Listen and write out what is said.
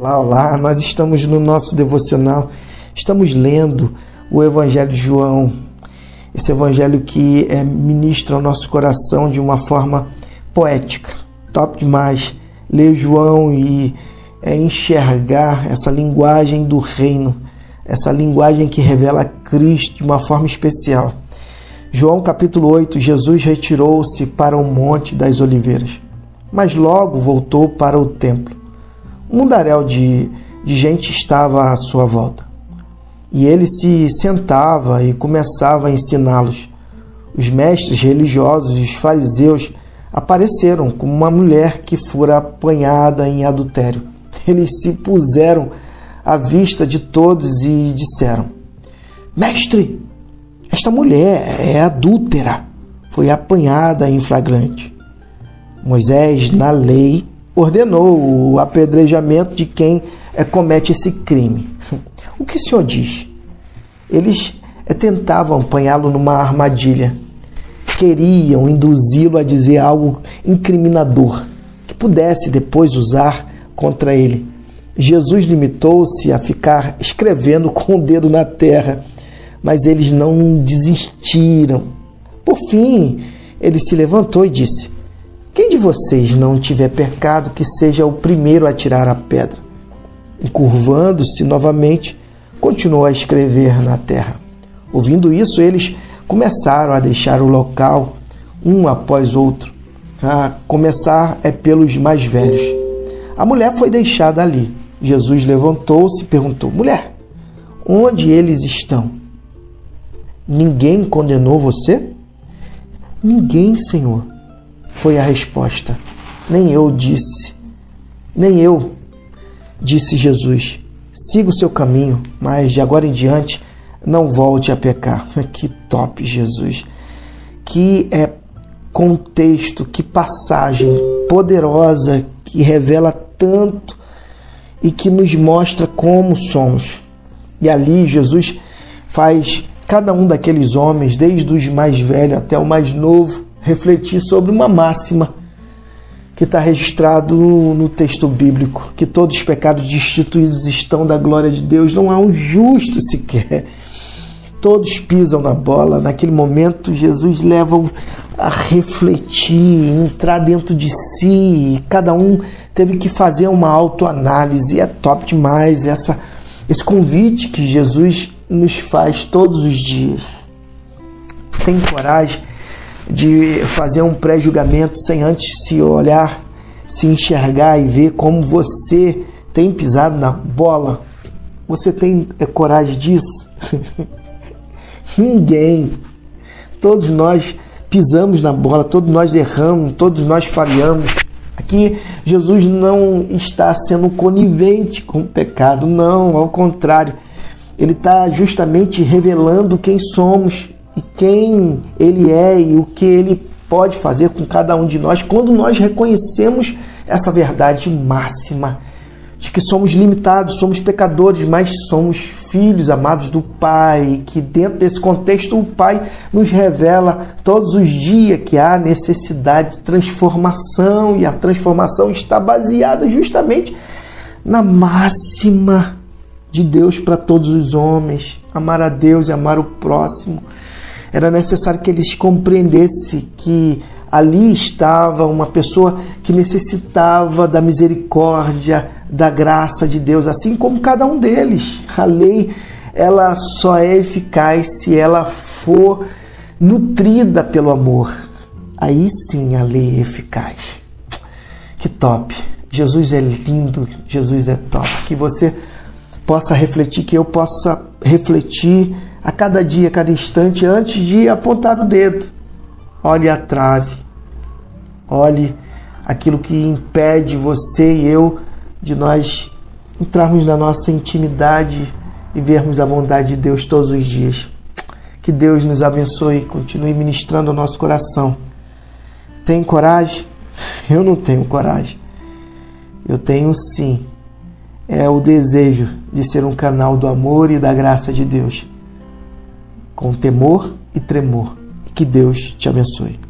Olá, olá, nós estamos no nosso devocional, estamos lendo o Evangelho de João, esse Evangelho que é, ministra ao nosso coração de uma forma poética, top demais. Ler João e é, enxergar essa linguagem do reino, essa linguagem que revela Cristo de uma forma especial. João capítulo 8, Jesus retirou-se para o Monte das Oliveiras, mas logo voltou para o templo. Mundaréu de, de gente estava à sua volta. E ele se sentava e começava a ensiná-los. Os mestres religiosos e os fariseus apareceram como uma mulher que fora apanhada em adultério. Eles se puseram à vista de todos e disseram: Mestre, esta mulher é adúltera, foi apanhada em flagrante. Moisés, na lei, ordenou o apedrejamento de quem é, comete esse crime. O que o senhor diz? Eles é, tentavam apanhá-lo numa armadilha. Queriam induzi-lo a dizer algo incriminador que pudesse depois usar contra ele. Jesus limitou-se a ficar escrevendo com o dedo na terra mas eles não desistiram. Por fim, ele se levantou e disse: Quem de vocês não tiver pecado, que seja o primeiro a tirar a pedra? Encurvando-se novamente, continuou a escrever na terra. Ouvindo isso, eles começaram a deixar o local, um após outro. A começar é pelos mais velhos. A mulher foi deixada ali. Jesus levantou-se e perguntou: Mulher, onde eles estão? Ninguém condenou você? Ninguém, Senhor, foi a resposta. Nem eu disse, nem eu, disse Jesus. Siga o seu caminho, mas de agora em diante não volte a pecar. Que top, Jesus. Que é contexto, que passagem poderosa que revela tanto e que nos mostra como somos. E ali Jesus faz cada um daqueles homens, desde os mais velhos até o mais novo, refletir sobre uma máxima que está registrado no texto bíblico, que todos os pecados destituídos estão da glória de Deus, não há um justo sequer. Todos pisam na bola. Naquele momento, Jesus leva a refletir, entrar dentro de si. Cada um teve que fazer uma autoanálise. É top demais essa, esse convite que Jesus nos faz todos os dias. Tem coragem de fazer um pré-julgamento sem antes se olhar, se enxergar e ver como você tem pisado na bola? Você tem é, coragem disso? Ninguém. Todos nós pisamos na bola, todos nós erramos, todos nós falhamos. Aqui Jesus não está sendo conivente com o pecado, não, ao contrário ele está justamente revelando quem somos e quem ele é e o que ele pode fazer com cada um de nós quando nós reconhecemos essa verdade máxima de que somos limitados, somos pecadores, mas somos filhos amados do Pai, que dentro desse contexto o Pai nos revela todos os dias que há necessidade de transformação e a transformação está baseada justamente na máxima de Deus para todos os homens, amar a Deus e amar o próximo. Era necessário que eles compreendessem que ali estava uma pessoa que necessitava da misericórdia, da graça de Deus, assim como cada um deles. A lei ela só é eficaz se ela for nutrida pelo amor. Aí sim a lei é eficaz. Que top! Jesus é lindo, Jesus é top. Que você possa refletir, que eu possa refletir a cada dia, a cada instante, antes de apontar o dedo. Olhe a trave, olhe aquilo que impede você e eu de nós entrarmos na nossa intimidade e vermos a bondade de Deus todos os dias. Que Deus nos abençoe e continue ministrando o nosso coração. Tem coragem? Eu não tenho coragem. Eu tenho sim é o desejo de ser um canal do amor e da graça de Deus, com temor e tremor. Que Deus te abençoe.